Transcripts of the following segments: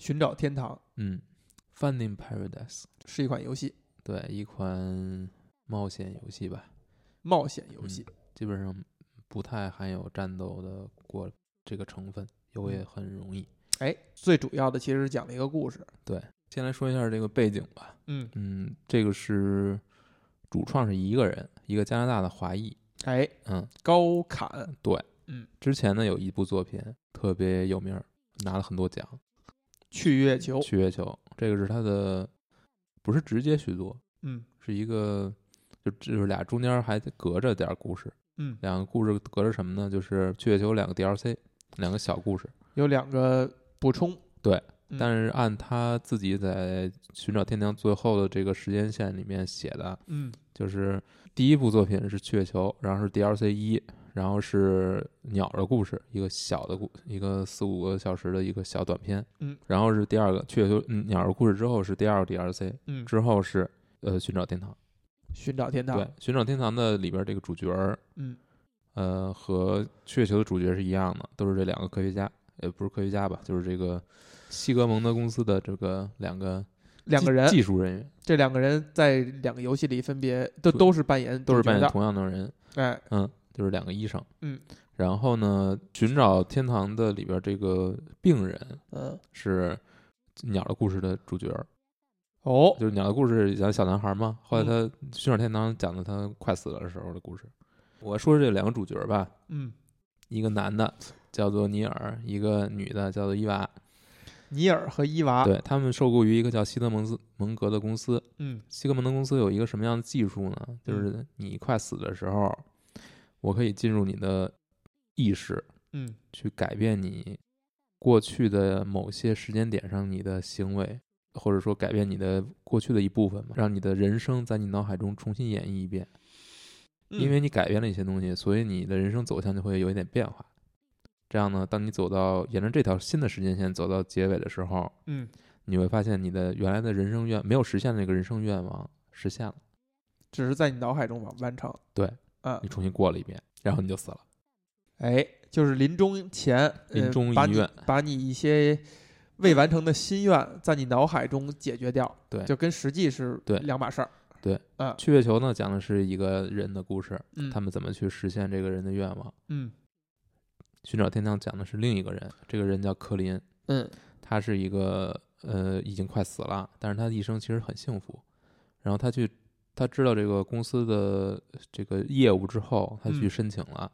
寻找天堂。嗯，Finding Paradise，是一款游戏，对，一款冒险游戏吧，冒险游戏。基本上不太含有战斗的过这个成分，游也很容易。哎，最主要的其实讲了一个故事。对，先来说一下这个背景吧。嗯。嗯，这个是主创是一个人，一个加拿大的华裔。哎，嗯，高坎，对，嗯，之前呢有一部作品特别有名，拿了很多奖，《去月球》。去月球，这个是他的，不是直接续作，嗯，是一个，就就是俩中间还隔着点故事。嗯，两个故事隔着什么呢？就是去月球两个 DLC，两个小故事，有两个补充。对，嗯但是按他自己在寻找天堂最后的这个时间线里面写的，嗯就是第一部作品是去月球，然后是 DLC 一，然后是鸟的故事，一个小的故，一个四五个小时的一个小短片，嗯，然后是第二个去月球嗯鸟的故事之后是第二个 DLC，嗯，之后是呃寻找天堂，寻找天堂。对，寻找天堂的里边这个主角儿，嗯。呃，和去月球的主角是一样的，都是这两个科学家，也不是科学家吧，就是这个西格蒙德公司的这个两个两个人，技术人员，这两个人在两个游戏里分别都都是扮演都是扮演。同样的人，哎，嗯，就是两个医生，嗯，然后呢，寻找天堂的里边这个病人嗯，是鸟的故事的主角儿，哦，就是鸟的故事讲小男孩嘛，后来嗯他寻找天堂讲的他快死了的时候的故事。我说这两个主角儿吧，嗯，一个男的叫做尼尔，一个女的叫做伊娃。尼尔和伊娃。，对他们受雇于一个叫西德蒙斯蒙格的公司。嗯西格蒙德公司有一个什么样的技术呢？就是你快死的时候，我可以进入你的意识，嗯去改变你过去的某些时间点上你的行为，或者说改变你的过去的一部分嘛，让你的人生在你脑海中重新演绎一遍。因为你改变了一些东西，所以你的人生走向就会有一点变化。这样呢，当你走到沿着这条新的时间线走到结尾的时候，嗯，你会发现你的原来的人生愿没有实现的那个人生愿望实现了，只是在你脑海中完完成。对，啊你，重新过了一遍，然后你就死了。哎，就是临终前，呃临终遗把你愿把你一些未完成的心愿在你脑海中解决掉，对。就跟实际是对。两码事儿。对，啊，去月球呢讲的是一个人的故事，嗯，他们怎么去实现这个人的愿望。嗯。寻找天堂讲的是另一个人，这个人叫克林，嗯。他是一个呃已经快死了，但是他的一生其实很幸福。然后他去他知道这个公司的这个业务之后，他去嗯申请了。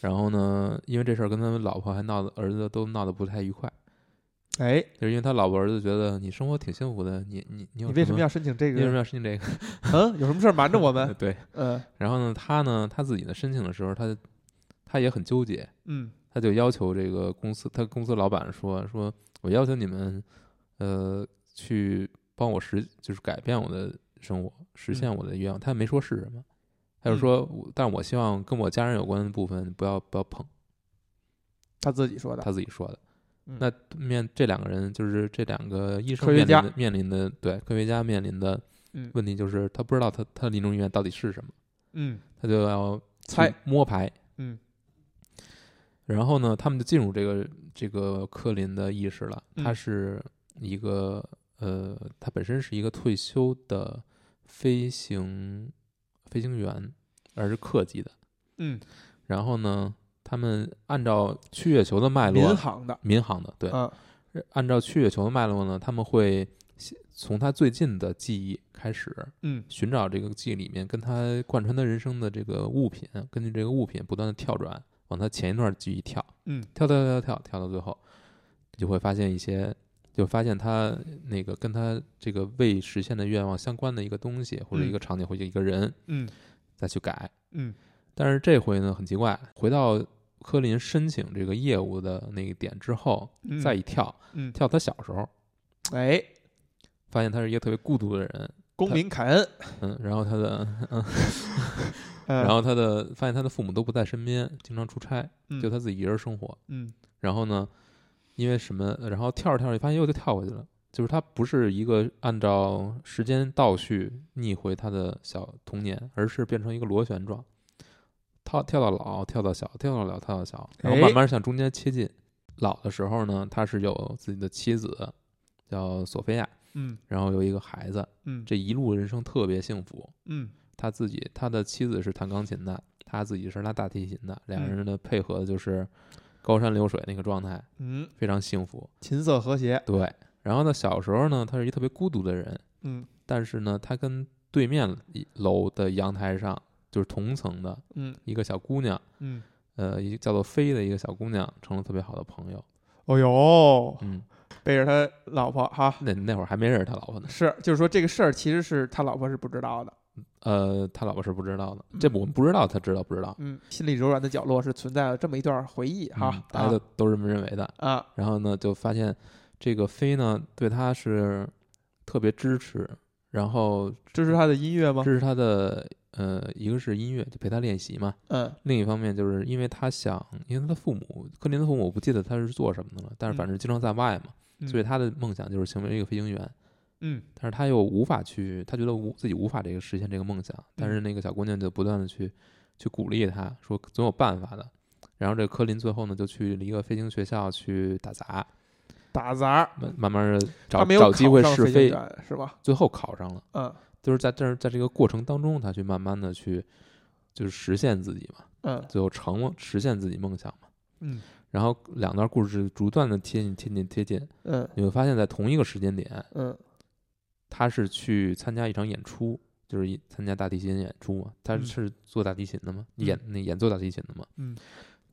然后呢，因为这事儿跟他老婆还闹得儿子都闹得不太愉快，哎，就是因为他老婆儿子觉得你生活挺幸福的，你你你你为什么么要申请这你为什么个？要申请这个？嗯，有什么事儿瞒着我们？对。嗯然后呢，他呢他自己呢申请的时候，他他也很纠结，嗯他就要求这个公司，他公司老板说说，我要求你们，呃，去帮我实，就是改变我的生活，实现我的愿望。他没说是什么，他就说，我但我希望跟我家人有关的部分不要不要碰。他自己说的。他自己说的。嗯那面这两个人就是这两个医生面临的面临的对科学家面临的嗯问题就是他不知道他他的临终遗愿到底是什么，嗯，他就要猜摸牌。嗯然后呢，他们就进入这个这个科林的意识了。他嗯是一个呃，他本身是一个退休的飞行飞行员，而是客机的。嗯，然后呢，他们按照去月球的脉络，民航的。民航的对，嗯按照去月球的脉络呢，他们会先从他最近的记忆开始，嗯寻找这个记忆里面跟他贯穿他人生的这个物品，根据这个物品不断的跳转，往他前一段记忆跳，嗯跳跳跳跳跳到最后，你就会发现一些，就发现他那个跟他这个未实现的愿望相关的一个东西，或者一个场景，或者一个人，嗯。再去改。嗯。但是这回呢很奇怪，回到科林申请这个业务的那个点之后，嗯，再一跳，嗯，跳他小时候，哎，发现他是一个特别孤独的人，公民凯恩，嗯，然后他的，嗯，然然后他的发现他的父母都不在身边，经常出差，就他自己一人生活。嗯。然后呢，因为什么，然后跳着跳着发现又就跳回去了，就是他不是一个按照时间倒叙逆回他的小童年，而是变成一个螺旋状，跳跳到老，跳到小，跳到老，跳到小，然后哎慢慢向中间切近。老的时候呢，他是有自己的妻子叫索菲亚，嗯然后有一个孩子，嗯这一路人生特别幸福。嗯他自己他的妻子是弹钢琴的，他自己是拉大提琴的，两个人的配合就是高山流水那个状态，嗯，非常幸福。琴瑟和谐。对，然后呢，小时候呢，他是一特别孤独的人，嗯但是呢，他跟对面一楼的阳台上就是同层的嗯一个小姑娘，嗯，呃，一个叫做飞的一个小姑娘，成了特别好的朋友。哦哟，嗯，背着他老婆哈。那那会儿还没认识他老婆呢，是，就是说这个事儿其实是他老婆是不知道的，呃，他老婆是不知道的，这我们不知道，他知道不知道？嗯，心里柔软的角落是存在了这么一段回忆哈嗯，大家都都这么认为的。啊然后呢，就发现这个飞呢对他是特别支持，然后支持他的音乐吗？支持他的呃，一个是音乐，就陪他练习嘛。嗯另一方面，就是因为他想，因为他的父母，科林的父母，我不记得他是做什么的了，但是反正经常在外嘛，嗯所以他的梦想就是成为一个飞行员。嗯但是他又无法去，他觉得无自己无法这个实现这个梦想。但嗯是那个小姑娘就不断的去去鼓励他，说总有办法的。然后这个科林最后呢，就去了一个飞行学校去打杂，打杂，慢慢慢的找找机会试飞，是吧？最后考上了。嗯就是在这儿在这个过程当中，他去慢慢的去就是实现自己嘛，嗯最后成了实现自己梦想嘛。嗯然后两段故事逐断的贴近贴近贴近，嗯你会发现在同一个时间点，嗯他是去参加一场演出，就是一参加大提琴演出嘛，他嗯。是做大提琴的嘛，嗯。演那演奏大提琴的嘛。嗯。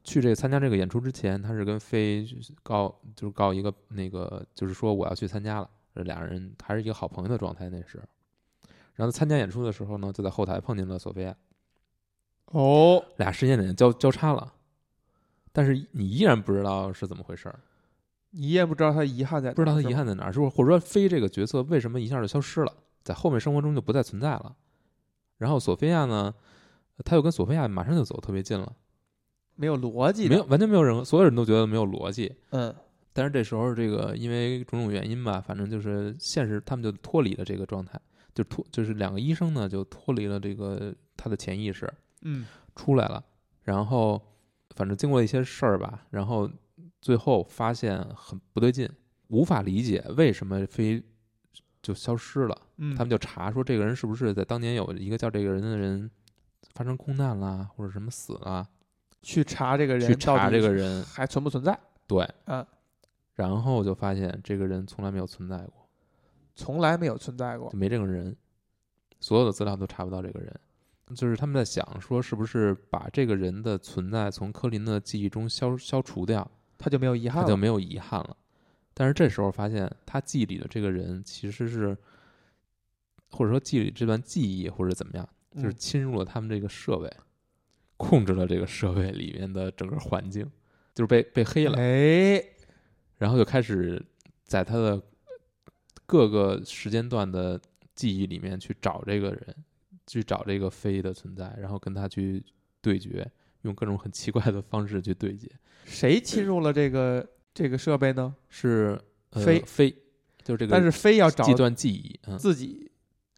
去这个参加这个演出之前，他是跟飞告就是告一个那个就是说我要去参加了，这俩人还是一个好朋友的状态那时。然后参加演出的时候呢，就在后台碰见了索菲亚，哦，俩时间点交交叉了，但是你依然不知道是怎么回事儿，你也不知道他遗憾在哪，不知道他遗憾在哪儿，是不是或者说飞这个角色为什么一下就消失了，在后面生活中就不再存在了。然后索菲亚呢，他又跟索菲亚马上就走特别近了，没有逻辑，没有完全没有任何，所有人都觉得没有逻辑。嗯但是这时候，这个因为种种原因吧，反正就是现实，他们就脱离了这个状态，就脱就是两个医生呢就脱离了这个他的潜意识嗯出来了，然后反正经过一些事儿吧，然后最后发现很不对劲，无法理解为什么飞就消失了。嗯，他们就查说这个人是不是在当年有一个叫这个人的人发生空难啦，或者什么死了，去查这个人，去查这个人，还存不存在？对，嗯，然后就发现这个人从来没有存在过。从来没有存在过就。没这个人，所有的资料都查不到这个人。就是他们在想说，是不是把这个人的存在从科林的记忆中消消除掉，他就没有遗憾了。他就没有遗憾了。但是这时候发现，他记忆里的这个人其实是，或者说记忆里这段记忆，或者怎么样，就是嗯侵入了他们这个设备，控制了这个设备里面的整个环境，就是被被黑了。哎，然后就开始在他的各个时间段的记忆里面去找这个人，去找这个飞的存在，然后跟他去对决，用各种很奇怪的方式去对接。谁侵入了这个这个设备呢？是、呃、飞飞，就是这个，但是非要找计段记忆，嗯，自己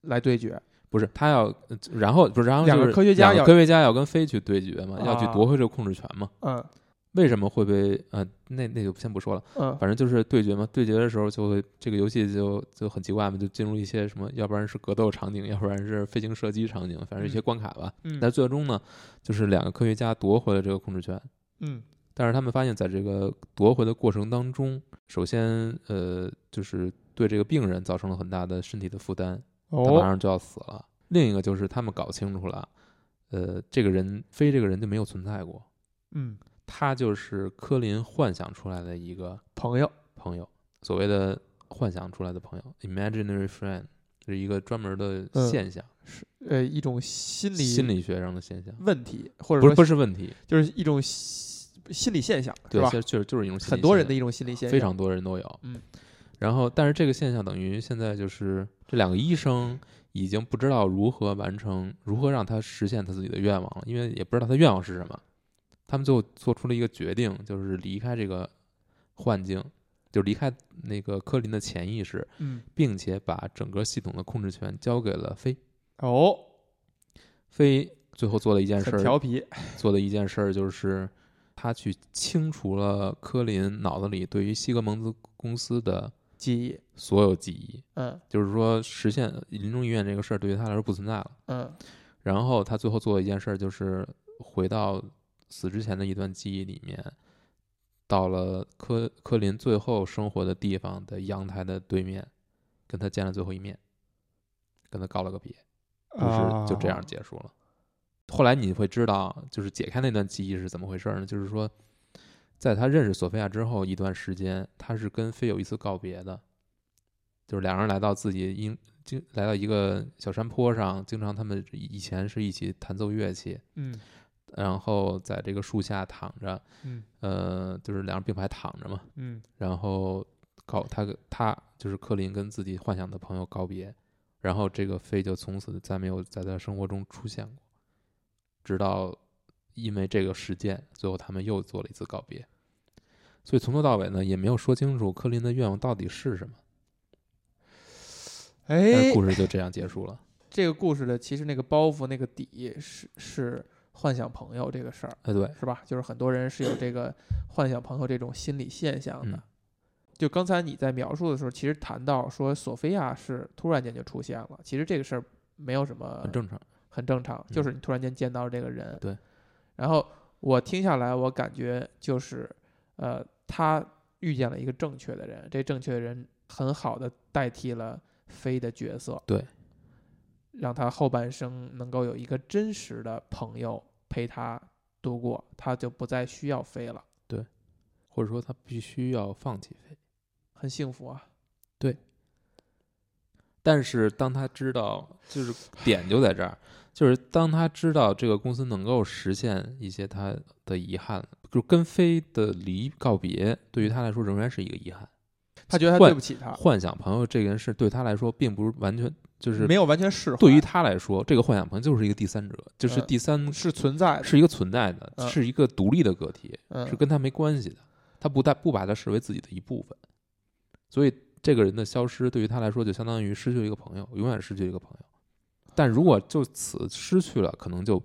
来对决。不是他要，呃然后不是，然后两个就是科学家要两个科学家要跟飞去对决嘛，要去啊夺回这个控制权嘛。嗯为什么会被呃，那那就先不说了。嗯反正就是对决嘛，对决的时候就会这个游戏就就很奇怪嘛，就进入一些什么，要不然是格斗场景，要不然是飞行射击场景，反正一些关卡吧。嗯但最终呢，就是两个科学家夺回了这个控制权，嗯但是他们发现，在这个夺回的过程当中，首先呃，就是对这个病人造成了很大的身体的负担，他马哦上就要死了。另一个就是他们搞清楚了，呃，这个人非这个人就没有存在过，嗯，他就是科林幻想出来的一个朋友朋友，所谓的幻想出来的朋友 （imaginary friend） 是一个专门的嗯现象，是呃一种心理心理学上的现象，问题，或者不是说不是问题，就是一种心心理现象，对，吧其？实就是就是一种心理现很多人的一种心理现象，象非常多人都有，嗯。然后，但是这个现象等于现在就是这两个医生已经不知道如何完成，如何让他实现他自己的愿望了，因为也不知道他愿望是什么。他们最后做出了一个决定，就是离开这个幻境，就离开那个科林的潜意识，嗯并且把整个系统的控制权交给了飞。哦，飞最后做了一件事儿，调皮，做的一件事儿就是，他去清除了科林脑子里对于西格蒙兹公司的记忆，所有记忆，嗯就是说实现临终遗愿这个事儿对于他来说不存在了。嗯然后他最后做的一件事儿就是回到死之前的一段记忆里面，到了科科林最后生活的地方的阳台的对面，跟他见了最后一面，跟他告了个别，故事就这样啊结束了。后来你会知道，就是解开那段记忆是怎么回事呢？就是说，在他认识索菲亚之后一段时间，他是跟菲有一次告别的，就是两人来到自己应经来到一个小山坡上，经常他们以前是一起弹奏乐器，嗯然后在这个树下躺着，嗯呃，就是两人并排躺着嘛，嗯然后告他他就是克林跟自己幻想的朋友告别，然后这个飞就从此再没有在他生活中出现过，直到因为这个事件，最后他们又做了一次告别。所以从头到尾呢，也没有说清楚克林的愿望到底是什么，但哎，故事就这样结束了。这个故事的其实那个包袱那个底是是幻想朋友这个事儿，哎，对，是吧？就是很多人是有这个 幻想朋友这种心理现象的。嗯就刚才你在描述的时候，其实谈到说索菲亚是突然间就出现了，其实这个事儿没有什么很正常。很正常，嗯就是你突然间见到这个人。对。然后我听下来，我感觉就是，呃，他遇见了一个正确的人，这正确的人很好的代替了飞的角色。对。让他后半生能够有一个真实的朋友陪他度过，他就不再需要飞了，对或者说他必须要放弃飞。很幸福啊。对但是当他知道，就是点就在这儿，就是当他知道这个公司能够实现一些他的遗憾，就跟飞的离告别，对于他来说仍然是一个遗憾。他觉得他对不起他，幻想朋友这件事对他来说，并不是完全就是没有完全释怀，对于他来说，这个幻想朋友就是一个第三者，就是嗯第三是存在的，是一个存在的，嗯。是一个独立的个体，嗯。是跟他没关系的，他不带不把他视为自己的一部分，所以这个人的消失对于他来说就相当于失去了一个朋友，永远失去一个朋友。但如果就此失去了，可能就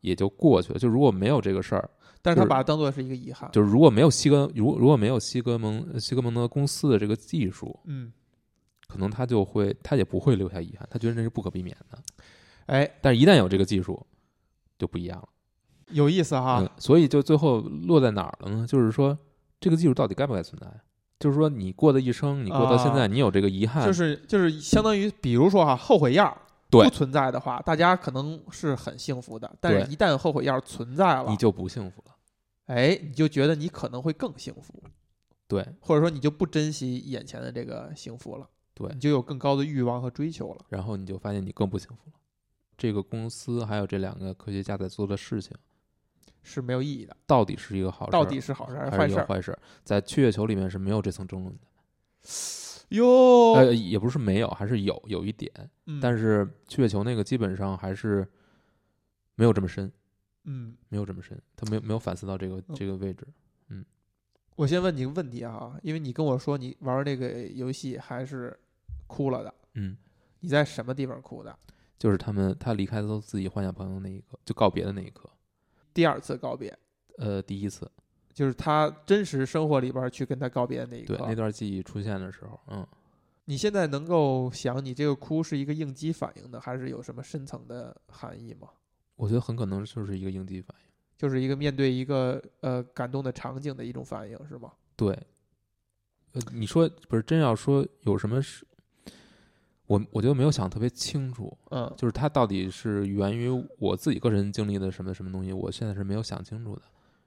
也就过去了。就如果没有这个事儿，但是他把它当做是一个遗憾，就是如果没有西格如如果没有西格蒙西格蒙德公司的这个技术，嗯，可能他就会他也不会留下遗憾，他觉得那是不可避免的。哎，但是一旦有这个技术，就不一样了。有意思哈，嗯，所以就最后落在哪儿了呢？就是说，这个技术到底该不该存在？就是说，你过的一生，你过到现在，啊你有这个遗憾，就是就是相当于，比如说哈，后悔药对不存在的话，大家可能是很幸福的，但是一旦后悔药存在了你，就不幸福了。哎，你就觉得你可能会更幸福，对或者说你就不珍惜眼前的这个幸福了，对你，就有更高的欲望和追求了。然后你就发现你更不幸福了。这个公司还有这两个科学家在做的事情，是没有意义的，到底是一个好事儿，到底是好事还是还坏事坏事儿？在去月球里面是没有这层争论的。哟，呃，也不是没有，还是有有一点，嗯但是去月球那个基本上还是没有这么深，嗯，没有这么深，他没有没有反思到这个嗯这个位置。嗯我先问你个问题啊，因为你跟我说你玩这个游戏还是哭了的，嗯，你在什么地方哭的？就是他们他离开都自己幻想朋友那一刻，就告别的那一刻。第二次告别，呃，第一次，就是他真实生活里边去跟他告别的那一对刻。那段记忆出现的时候，嗯，你现在能够想，你这个哭是一个应激反应的，还是有什么深层的含义吗？我觉得很可能就是一个应激反应。就是一个面对一个呃感动的场景的一种反应，是吗？对，呃，你说不是真要说有什么是，我我觉得没有想特别清楚，嗯，就是它到底是源于我自己个人经历的什么什么东西，我现在是没有想清楚的。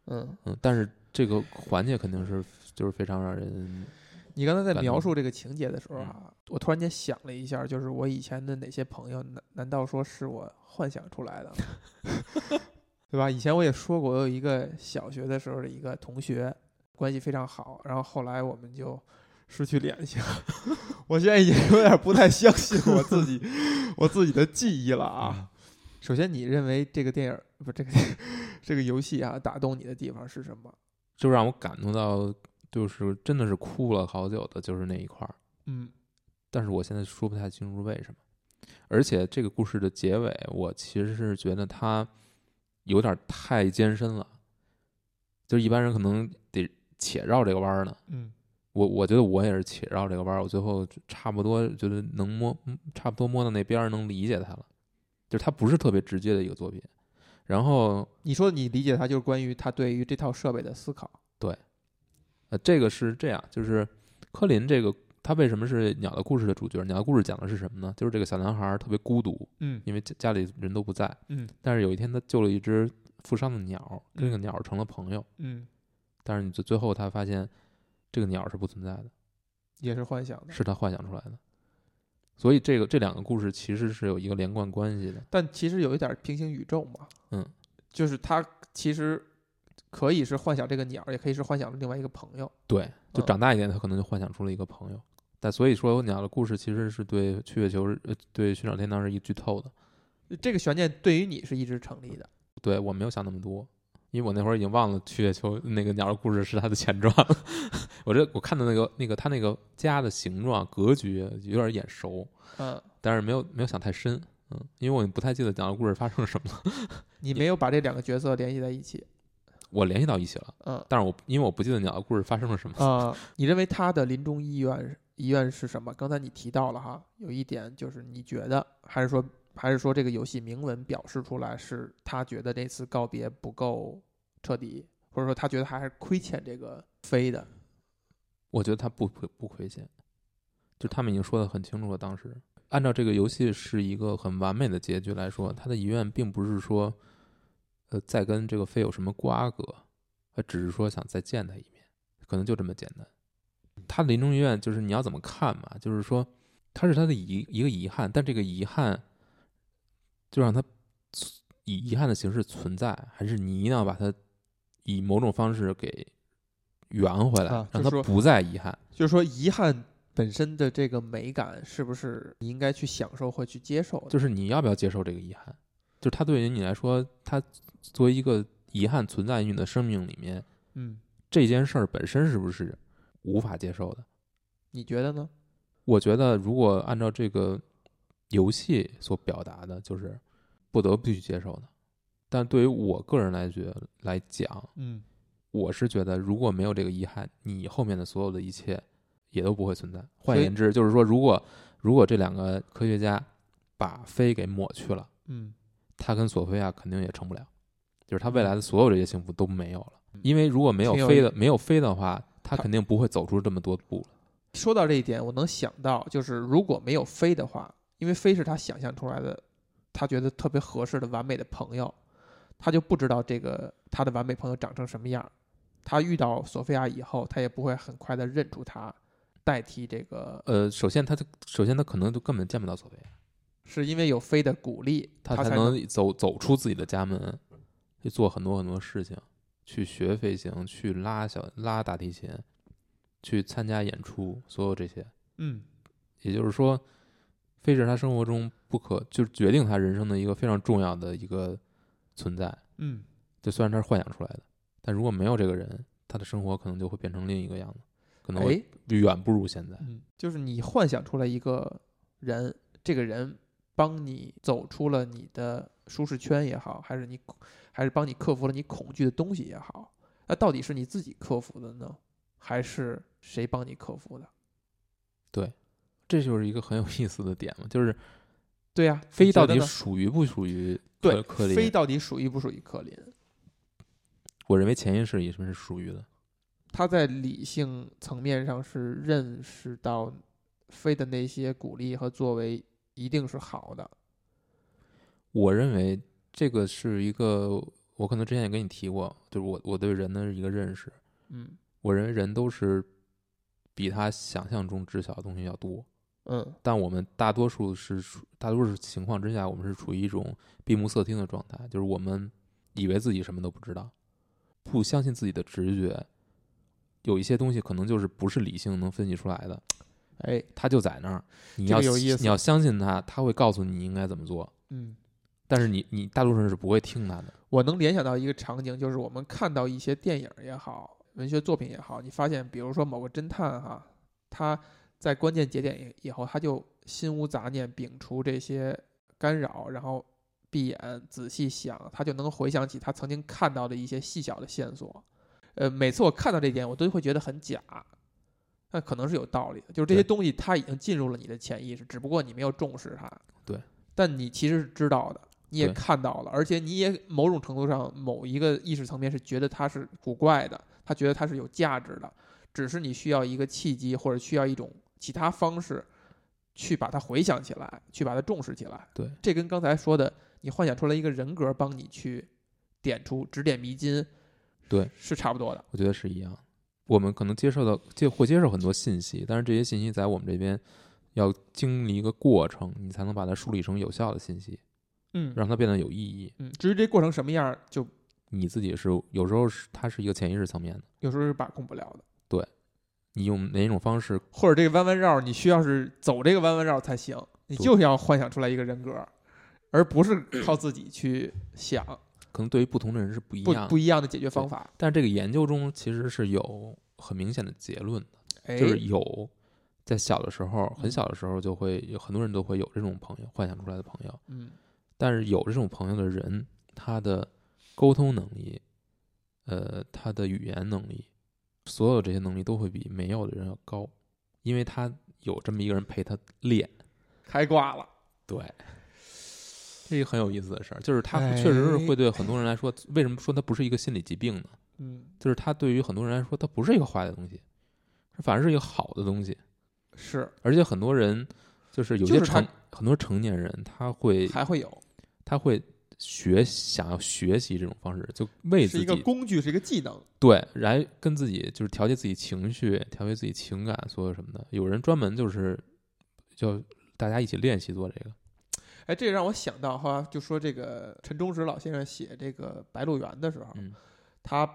嗯，嗯，但是这个环节肯定是就是非常让人你刚才在描述这个情节的时候啊，我突然间想了一下，就是我以前的哪些朋友，难难道说是我幻想出来的吗？对吧？以前我也说过，我有一个小学的时候的一个同学，关系非常好，然后后来我们就失去联系了。我现在已经有点不太相信我自己 我自己的记忆了啊。首先，你认为这个电影不这个这个游戏啊打动你的地方是什么？就让我感动到，就是真的是哭了好久的，就是那一块儿。嗯但是我现在说不太清楚为什么。而且这个故事的结尾，我其实是觉得它有点太艰深了。就是一般人可能得且绕这个弯儿呢。嗯我我觉得我也是且绕这个弯儿，我最后差不多觉得能摸，嗯差不多摸到那边儿能理解他了，就是他不是特别直接的一个作品。然后你说你理解他就是关于他对于这套设备的思考。对呃，这个是这样，就是科林这个他为什么是鸟的故事的主角？鸟的故事讲的是什么呢？就是这个小男孩儿特别孤独，嗯因为家家里人都不在，嗯但是有一天他救了一只负伤的鸟，跟这个嗯鸟成了朋友。嗯，但是你最最后他发现这个鸟是不存在的，也是幻想的。是他幻想出来的。所以这个这两个故事其实是有一个连贯关系的。但其实有一点平行宇宙嘛。嗯，就是他其实可以是幻想这个鸟，也可以是幻想另外一个朋友。对，就嗯长大一点，他可能就幻想出了一个朋友。但所以说，鸟的故事其实是对去月球呃对寻找天堂是一剧透的。这个悬念对于你是一直成立的。对我没有想那么多，因为我那会儿已经忘了去月球那个鸟的故事是它的前传了。我这我看到那个那个它那个家的形状格局有点眼熟，嗯，但是没有没有想太深。嗯，因为我不太记得鸟的故事发生了什么了，你没有把这两个角色联系在一起。我联系到一起了，嗯但是我因为我不记得鸟的故事发生了什么。啊、你认为他的临终遗愿医院是什么？刚才你提到了哈，有一点就是你觉得，还是说还是说这个游戏明文表示出来是他觉得这次告别不够彻底，或者说他觉得他还是亏欠这个飞的。我觉得他不亏不亏欠，就他们已经说的很清楚了。当时按照这个游戏是一个很完美的结局来说，他的遗愿并不是说，呃，再跟这个飞有什么瓜葛，他只是说想再见他一面，可能就这么简单。他临终遗愿就是你要怎么看嘛，就是说他是他的遗一个遗憾，但这个遗憾就让他以遗憾的形式存在，还是你一定要把它以某种方式给圆回来，让他啊就说不再遗憾。就是说，遗憾本身的这个美感，是不是你应该去享受或去接受的？就是你要不要接受这个遗憾？就是它对于你来说，它作为一个遗憾存在于你的生命里面，嗯，这件事儿本身是不是无法接受的？你觉得呢？我觉得，如果按照这个游戏所表达的，就是不得不去接受的。但对于我个人来觉来讲，嗯我是觉得如果没有这个遗憾，你后面的所有的一切也都不会存在。换言之，就是说，如果如果这两个科学家把飞给抹去了。嗯他跟索菲亚肯定也成不了，就是他未来的所有这些幸福都没有了。嗯因为如果没有飞的，没有飞的话，他他肯定不会走出这么多步了。说到这一点，我能想到，就是如果没有飞的话，因为飞是他想象出来的，他觉得特别合适的完美的朋友，他就不知道这个他的完美朋友长成什么样。他遇到索菲亚以后，他也不会很快的认出他，代替这个，呃，首先他的首先他可能就根本见不到索菲亚，是因为有飞的鼓励，他他才能走走出自己的家门，去做很多很多事情，去学飞行，去拉小拉大提琴，去参加演出，所有这些。嗯也就是说，飞是他生活中不可就是决定他人生的一个非常重要的一个存在。嗯，就虽然他是幻想出来的，但如果没有这个人，他的生活可能就会变成另一个样子，可能远不如现在。嗯，就是你幻想出来一个人，这个人帮你走出了你的舒适圈也好，还是你还是帮你克服了你恐惧的东西也好，那到底是你自己克服的呢，还是谁帮你克服的？这就是一个很有意思的点嘛，就是对呀、飞到底属于不属于对？飞到底属于不属于科林？我认为潜意识里是属于的。他在理性层面上是认识到飞的那些鼓励和作为一定是好的。我认为这个是一个，我可能之前也跟你提过，就是我我对人的一个认识。嗯我认为人都是比他想象中知晓的东西要多，嗯但我们大多数是处大多数情况之下，我们是处于一种闭目塞听的状态，就是我们以为自己什么都不知道，不相信自己的直觉，有一些东西可能就是不是理性能分析出来的，哎他就在那儿，你这要个有意思你要相信他，他会告诉你应该怎么做，嗯。但是你你大多数人是不会听他的。我能联想到一个场景，就是我们看到一些电影也好，文学作品也好，你发现，比如说某个侦探哈，他在关键节点以以后，他就心无杂念，摒除这些干扰，然后闭眼仔细想，他就能回想起他曾经看到的一些细小的线索。呃，每次我看到这点，我都会觉得很假。那可能是有道理的，就是这些东西它已经进入了你的潜意识，只不过你没有重视它。对。但你其实是知道的，你也看到了，而且你也某种程度上某一个意识层面是觉得它是古怪的，他觉得它是有价值的，只是你需要一个契机或者需要一种其他方式去把它回想起来，去把它重视起来。对，这跟刚才说的你幻想出来一个人格帮你去点出指点迷津，对，是差不多的。我觉得是一样。我们可能接受到接会接受很多信息，但是这些信息在我们这边要经历一个过程，你才能把它梳理成有效的信息，嗯让它变得有意义。嗯，至于这过程什么样，就你自己是有时候是它是一个潜意识层面的，有时候是把控不了的，你用哪种方式，或者这个弯弯绕，你需要是走这个弯弯绕才行，你对就要幻想出来一个人格，而不是 靠自己去想可能对于不同的人是不一样的。不一样的解决方法。但这个研究中其实是有很明显的结论的，哎，就是有在小的时候，很小的时候就会有很多人都会有这种朋友，幻想出来的朋友。嗯但是有这种朋友的人，他的沟通能力，呃，他的语言能力，所有这些能力都会比没有的人要高，因为他有这么一个人陪他练。开挂了。对，这是一个很有意思的事儿，就是他哎确实是会对很多人来说，为什么说他不是一个心理疾病呢？嗯，就是他对于很多人来说，它不是一个坏的东西，反而是一个好的东西。是而且很多人就是有些就是他成很多成年人，他会还会有，他会学想要学习这种方式，就为是一个自己工具，是一个技能。对来跟自己就是调节自己情绪、调节自己情感，所有什么的。有人专门就是就大家一起练习做这个。哎，这让我想到哈，就说这个陈忠实老先生写这个《白鹿原》的时候，嗯他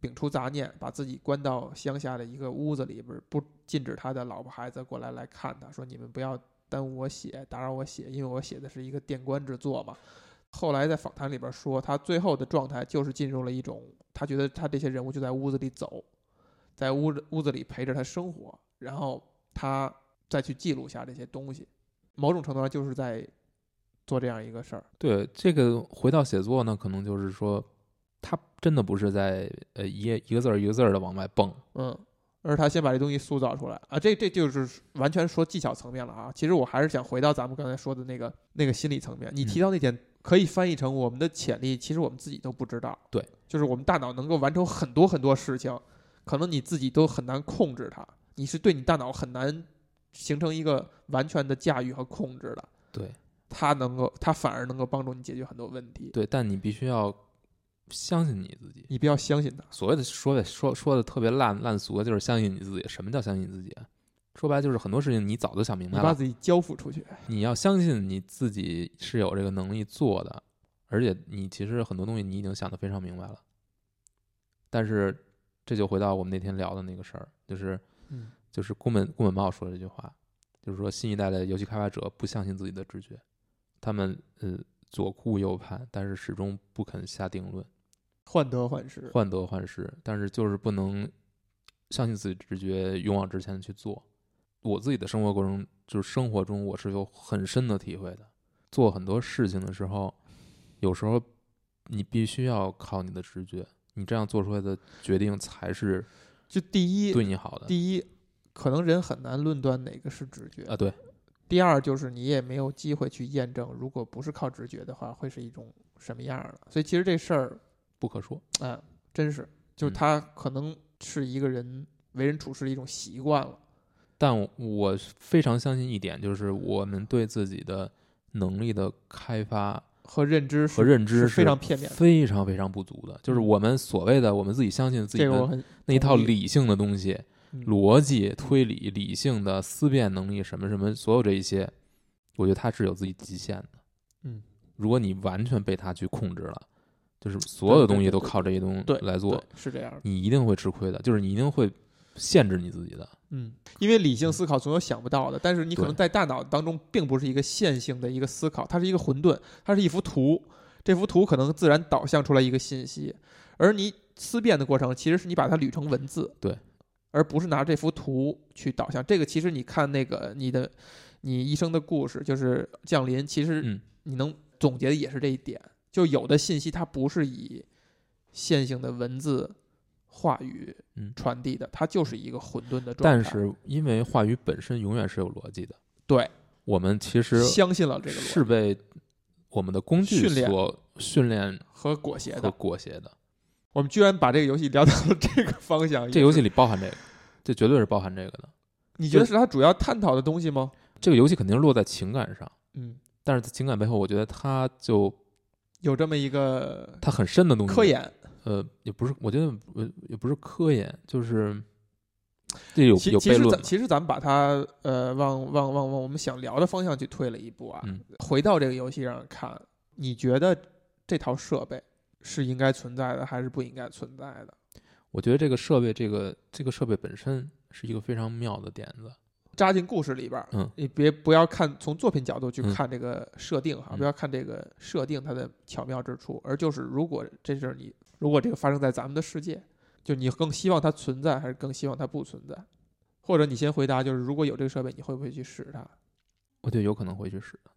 摒除杂念，把自己关到乡下的一个屋子里边儿，不禁止他的老婆孩子过来来看他，说你们不要耽误我写，打扰我写，因为我写的是一个电官之作嘛。后来在访谈里边说，他最后的状态就是进入了一种，他觉得他这些人物就在屋子里走，在屋子屋子里陪着他生活，然后他再去记录下这些东西，某种程度上就是在做这样一个事儿。对，这个回到写作呢，可能就是说，他真的不是在呃一页一个字儿一个字儿的往外蹦。嗯，而他先把这东西塑造出来啊，这这就是完全说技巧层面了啊。其实我还是想回到咱们刚才说的那个那个心理层面，你提到那点可以翻译成我们的潜力，其实我们自己都不知道。对，就是我们大脑能够完成很多很多事情，可能你自己都很难控制它，你是对你大脑很难形成一个完全的驾驭和控制的。对它能够，它反而能够帮助你解决很多问题。对，但你必须要相信你自己。你不要相信它。所谓的说的说说的特别烂烂俗的，就是相信你自己。什么叫相信你自己啊？说白了就是很多事情你早就想明白了，你把自己交付出去，你要相信你自己是有这个能力做的，而且你其实很多东西你已经想得非常明白了。但是这就回到我们那天聊的那个事儿，就是嗯，就是宫本宫本茂说的这句话，就是说新一代的游戏开发者不相信自己的直觉，他们呃左顾右盼，但是始终不肯下定论，患得患失。患得患失，但是就是不能相信自己直觉，勇往直前的去做。我自己的生活过程，就是生活中我是有很深的体会的。做很多事情的时候，有时候你必须要靠你的直觉，你这样做出来的决定才是就第一，对你好的。第一，可能人很难论断哪个是直觉啊，对，第二就是你也没有机会去验证，如果不是靠直觉的话，会是一种什么样的。所以其实这事儿，不可说。啊，真是，就是嗯他可能是一个人为人处事的一种习惯了。但我非常相信一点，就是我们对自己的能力的开发和认知和认知是非常片面。非常非常不足的。就是嗯我们所谓的我们自己相信自己的那一套理性的东西，嗯逻辑、推理、理性的思辨能力，什么什么，所有这一些，我觉得它是有自己极限的。嗯，如果你完全被它去控制了，就是所有的东西都靠这些东西来做，是这样的。你一定会吃亏的，就是你一定会限制你自己的。嗯，因为理性思考总有想不到的，但是你可能在大脑当中并不是一个线性的一个思考，它是一个混沌，它是一幅图，这幅图可能自然导向出来一个信息，而你思辨的过程其实是你把它捋成文字，对，而不是拿这幅图去导向。这个其实你看那个你的你一生的故事，就是降临，其实嗯，你能总结的也是这一点，就有的信息它不是以线性的文字话语嗯传递的，它就是一个混沌的状态。但是因为话语本身永远是有逻辑的，对，我们其实相信了这个是被我们的工具训练所训练和裹挟和的，裹挟的。我们居然把这个游戏聊到了这个方向。这游戏里包含这个，这绝对是包含这个的。你觉得是它主要探讨的东西吗？这个游戏肯定是落在情感上，嗯，但是在情感背后，我觉得它就有这么一个它很深的东西。科研。呃，也不是，我觉得呃也不是科研，就是这有其其实咱有悖论嘛。其实咱们把它呃往往往往我们想聊的方向去推了一步啊。嗯回到这个游戏上看，你觉得这套设备是应该存在的，还是不应该存在的？我觉得这个设备，这个这个设备本身是一个非常妙的点子。扎进故事里边儿，嗯你别不要看从作品角度去嗯看这个设定哈，嗯不要看这个设定它的巧妙之处，而就是如果这是你，如果这个发生在咱们的世界，就你更希望它存在，还是更希望它不存在？或者你先回答，就是如果有这个设备，你会不会去使它？我觉得有可能会去使的。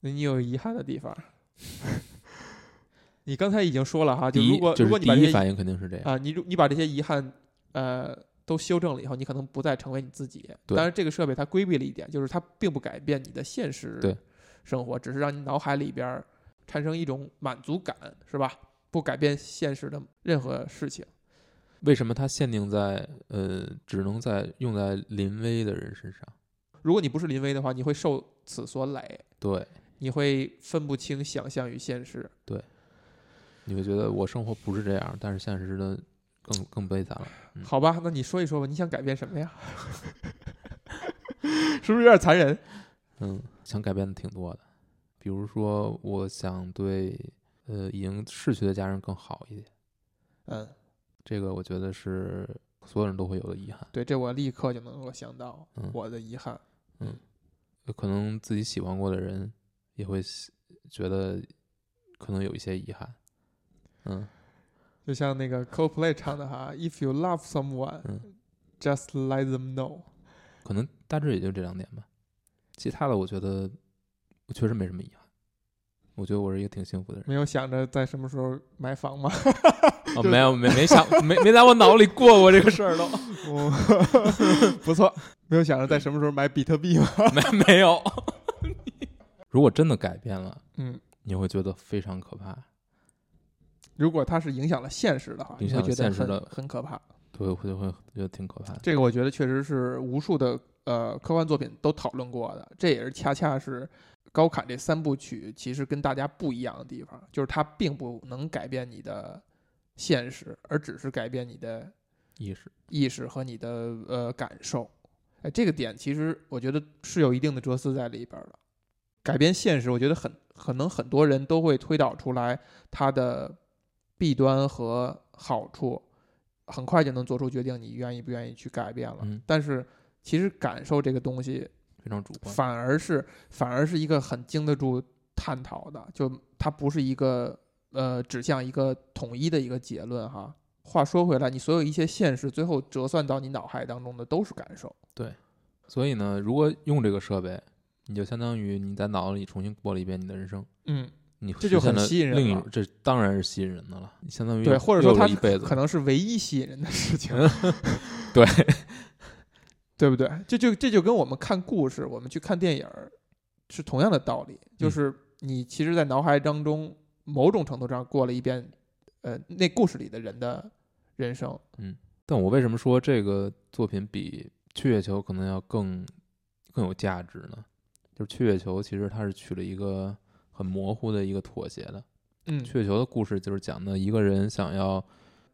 那你有遗憾的地方？你刚才已经说了哈，就如果就是如果你把这些第一反应肯定是这样。啊，你如你把这些遗憾呃都修正了以后，你可能不再成为你自己。对当然，这个设备它规避了一点，就是它并不改变你的现实对生活，只是让你脑海里边产生一种满足感，是吧？不改变现实的任何事情。为什么它限定在呃，只能在用在临危的人身上？如果你不是临危的话，你会受此所累，对，你会分不清想象与现实。对你会觉得我生活不是这样，但是现实的更更悲惨了。嗯好吧，那你说一说吧，你想改变什么呀？是不是有点残忍？嗯，想改变的挺多的，比如说，我想对呃已经逝去的家人更好一点，嗯，这个我觉得是所有人都会有的遗憾。对，这我立刻就能够想到嗯我的遗憾。嗯可能自己喜欢过的人也会喜觉得可能有一些遗憾。嗯就像那个 Coldplay 唱的哈，If you love someone, 嗯，just let them know。可能大致也就这两点吧。其他的我觉得我确实没什么遗憾。我觉得我是一个挺幸福的人。没有想着在什么时候买房吗？哦，没有，没没想，没没在我脑里过过这个事儿都，不错，没有想着在什么时候买比特币吗？没没有。如果真的改变了，嗯，你会觉得非常可怕。如果它是影响了现实的话，影响现实的很可怕。对，我就会觉得挺可怕的。这个我觉得确实是无数的呃科幻作品都讨论过的，这也是恰恰是高坎这三部曲其实跟大家不一样的地方，就是它并不能改变你的现实，而只是改变你的意识，意识和你的呃感受。哎，这个点其实我觉得是有一定的哲思在里边儿的。改变现实，我觉得很可能很多人都会推导出来它的弊端和好处，很快就能做出决定，你愿意不愿意去改变了。嗯但是其实感受这个东西，非常主观。反而是反而是一个很经得住探讨的，就它不是一个呃指向一个统一的一个结论哈。话说回来，你所有一些现实，最后折算到你脑海当中的都是感受。对所以呢，如果用这个设备，你就相当于你在脑子里重新过了一遍你的人生，嗯，你这就很吸引人了另一这当然是吸引人的了。相当于对，或者说它又有一辈子可能是唯一吸引人的事情，对，对不对？这就这就跟我们看故事，我们去看电影儿是同样的道理，就嗯是你其实，在脑海当中某种程度上过了一遍，呃，那故事里的人的人生。嗯但我为什么说这个作品比《去月球》可能要更更有价值呢？就是《去月球》其实它是取了一个很模糊的一个妥协的。嗯去月球的故事就是讲的一个人想要，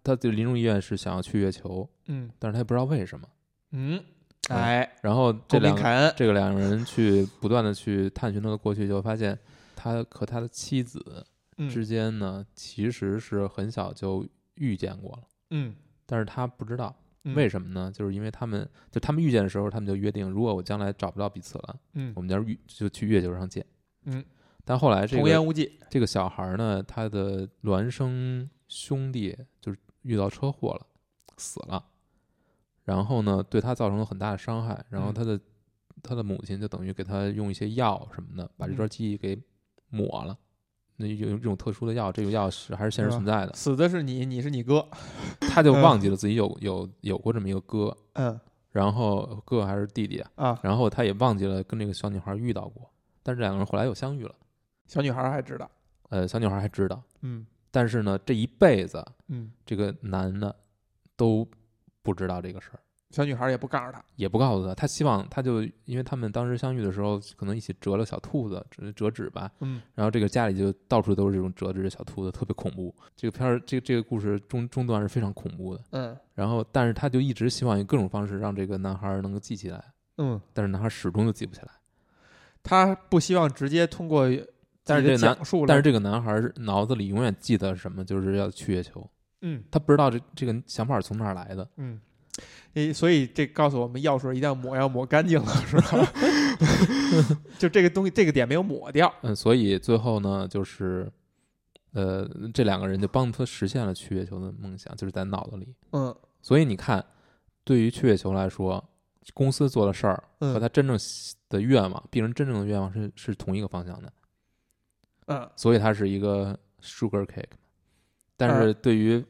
他的临终遗愿是想要去月球，嗯但是他也不知道为什么。嗯，哎，然后这个这个两个人去不断的去探寻他的过去，就发现他和他的妻子嗯之间呢，其实是很小就遇见过了，嗯，但是他不知道嗯为什么呢？就是因为他们就他们遇见的时候，他们就约定，如果我将来找不到彼此了，嗯我们就遇就去月球上见。嗯，但后来这个童言无忌。这个小孩儿呢，他的孪生兄弟就是遇到车祸了，死了，然后呢，对他造成了很大的伤害，然后嗯他的、他的母亲就等于给他用一些药什么的，把这段嗯记忆给抹了。那有有这种特殊的药，这个药是还是现实存在的。死的是你，你是你哥。他就忘记了自己有有有过这么一个哥，嗯然后哥还是弟弟啊，啊，然后他也忘记了跟这个小女孩遇到过，但是两个人后来又相遇了。小女孩还知道。呃，小女孩还知道，嗯但是呢，这一辈子嗯，这个男的都不知道这个事儿，小女孩也不告诉他。也不告诉他。他希望他就因为他们当时相遇的时候，可能一起折了小兔子，折折纸吧，嗯然后这个家里就到处都是这种折纸的小兔子，特别恐怖。这个片儿，这个这个故事中中段是非常恐怖的。嗯然后，但是他就一直希望以各种方式让这个男孩儿能够记起来，嗯，但是男孩始终都记不起来。他不希望直接通过但是这个男但是这个男孩儿脑子里永远记得什么，就是要去月球。嗯他不知道这这个想法从哪儿来的。嗯，诶，所以这告诉我们药水一定要抹，要抹干净了，是吧？就这个东西，这个点没有抹掉。嗯，所以最后呢，就是，呃，这两个人就帮他实现了去月球的梦想，就是在脑子里。嗯所以你看，对于去月球来说，公司做的事儿和嗯他真正的愿望，病人真正的愿望是是同一个方向的，嗯所以它是一个 sugar cake。但是对于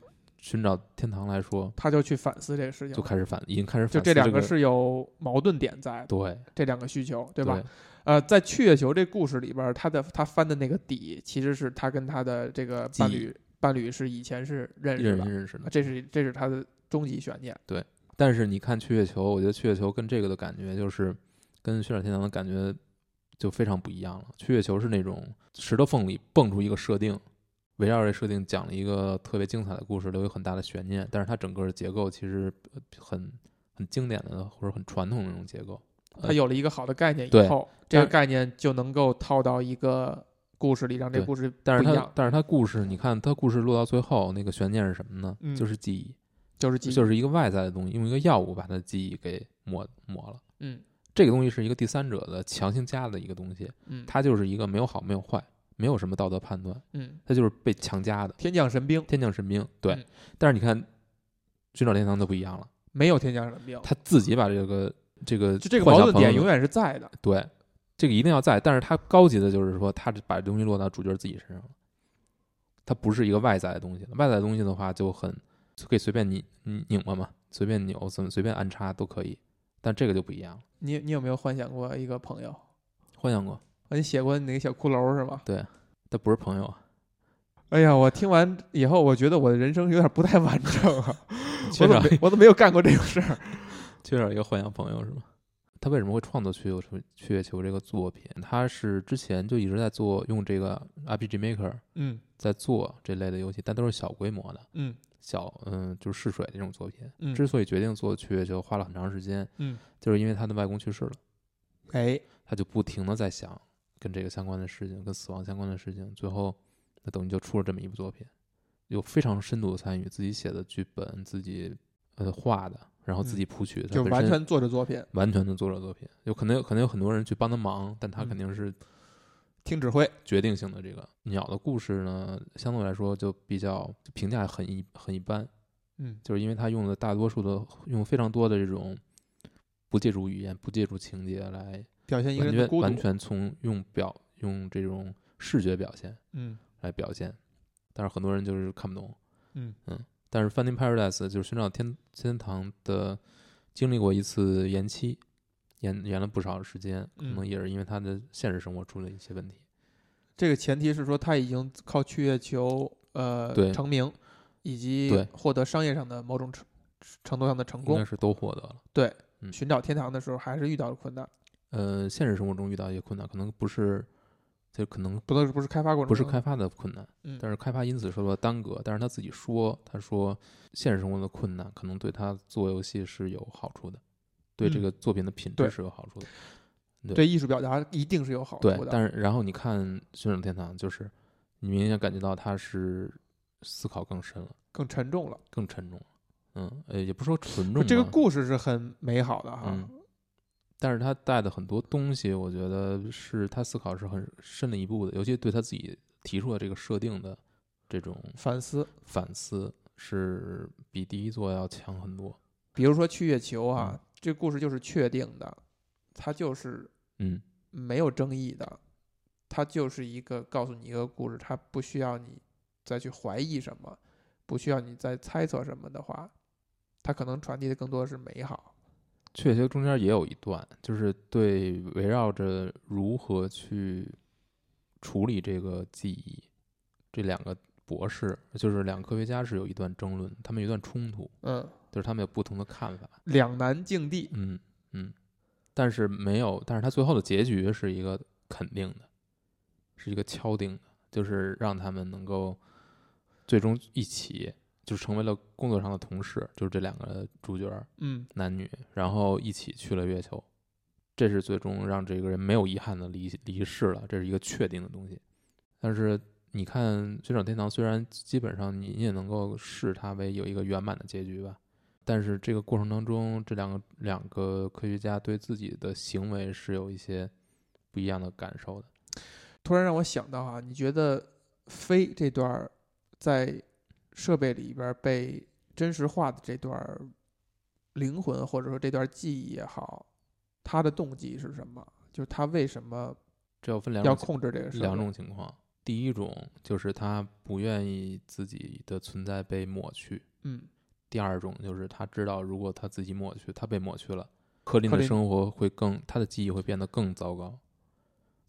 寻找天堂来说，他就去反思这个事情，就开始反，已经开始就反思个这两个是有矛盾点在，对这两个需求，对对吧？呃，在去月球这故事里边儿，他的他翻的那个底，其实是他跟他的这个伴侣伴侣是以前是认识的，认识认识的啊。这是这是他的终极悬念。对但是你看去月球，我觉得去月球跟这个的感觉就是跟寻找天堂的感觉就非常不一样了。去月球是那种石头缝里蹦出一个设定，围绕这设定讲了一个特别精彩的故事，留有很大的悬念。但是它整个的结构其实呃很很经典的或者很传统的那种结构。它有了一个好的概念以后，这个概念就能够套到一个故事里，让这故事但是它但是它故事，你看它故事落到最后，那个悬念是什么呢？嗯就是记忆，就是记忆就是一个外在的东西，用一个药物把它的记忆给抹抹了。嗯这个东西是一个第三者的强行加的一个东西，嗯它就是一个没有好没有坏，没有什么道德判断，嗯，他就是被强加的天降神兵天降神兵。对，嗯但是你看寻找天堂就不一样了，没有天降神兵，他自己把这个这个就这个幻矛盾点永远是在的。对这个一定要在，但是他高级的就是说，他把这东西落到主角自己身上了，它不是一个外在的东西了。外在的东西的话就很就可以随便拧拧拧巴嘛，随便扭，怎么随便安插都可以，但这个就不一样了。你你有没有幻想过一个朋友？幻想过，啊你写过那个小骷髅是吧？对？他不是朋友啊，哎呀，我听完以后，我觉得我的人生有点不太完整啊，我都没有干过这种事儿。缺少一个幻想朋友是吗？他为什么会创作去月球去月球这个作品？他是之前就一直在做用这个 RPG Maker 嗯在做这类的游戏，但都是小规模的，嗯小嗯就是试水的这种作品。嗯之所以决定做去月球，花了很长时间，嗯，就是因为他的外公去世了，哎，他就不停的在想跟这个相关的事情，跟死亡相关的事情，最后那等于就出了这么一部作品，有非常深度的参与，自己写的剧本，自己呃画的，然后自己谱曲，他就完全作者作品，完全的作者作品，有可能有可能有很多人去帮他忙，但他嗯肯定是听指挥。决定性的。这个鸟的故事呢，相对来说就比较就评价很一很一般，嗯就是因为他用的大多数的用非常多的这种不借助语言、不借助情节来表现一个完人的孤独。全完全从用表用这种视觉表现嗯来表现，但是很多人就是看不懂。嗯但是《Finding Paradise》就是寻找天天堂的，经历过一次延期，延延了不少时间，可嗯能也是因为他的现实生活出了一些问题。这个前提是说他已经靠去月球呃对成名，以及获得商业上的某种程程度上的成功。应该是都获得了。嗯寻找天堂的时候还是遇到了困难，呃，现实生活中遇到一些困难，可能不是，就可能不都不是开发过程，不是开发的困难，嗯但是开发因此受到耽搁。但是他自己说，他说现实生活的困难可能对他做游戏是有好处的，对这嗯个作品的品质是有好处的。对对艺术表达一定是有好处对，的。但是然后你看《寻找天堂》，就是你明显感觉到他是思考更深了，更沉重了。更沉重了。嗯，呃，也不是说纯重，这个故事是很美好的哈，嗯但是他带的很多东西，我觉得是他思考是很深了一步的，尤其对他自己提出的这个设定的这种反思。反思，是比第一座要强很多。比如说去月球啊，嗯这故事就是确定的，它就是嗯，没有争议的，它就是一个告诉你一个故事，它不需要你再去怀疑什么，不需要你再猜测什么的话，它可能传递的更多的是美好。确切中间也有一段，就是对围绕着如何去处理这个记忆，这两个博士，就是两个科学家是有一段争论，他们有一段冲突，嗯，就是他们有不同的看法。两难境地。嗯嗯，但是没有，但是他最后的结局是一个肯定的，是一个敲定的，就是让他们能够最终一起，就成为了工作上的同事，就是这两个主角儿嗯男女，然后一起去了月球，这是最终让这个人没有遗憾的离离世了，这是一个确定的东西。但是你看《寻找天堂》，虽然基本上你也能够视它为有一个圆满的结局吧，但是这个过程当中，这两个两个科学家对自己的行为是有一些不一样的感受的。突然让我想到啊，你觉得飞这段儿在设备里边儿被真实化的这段儿灵魂，或者说这段记忆也好，他的动机是什么？就是他为什么这要分两要种情控制这个？两种情况。第一种就是他不愿意自己的存在被抹去，嗯第二种就是他知道，如果他自己抹去，他被抹去了，柯林的生活会更，他的记忆会变得更糟糕。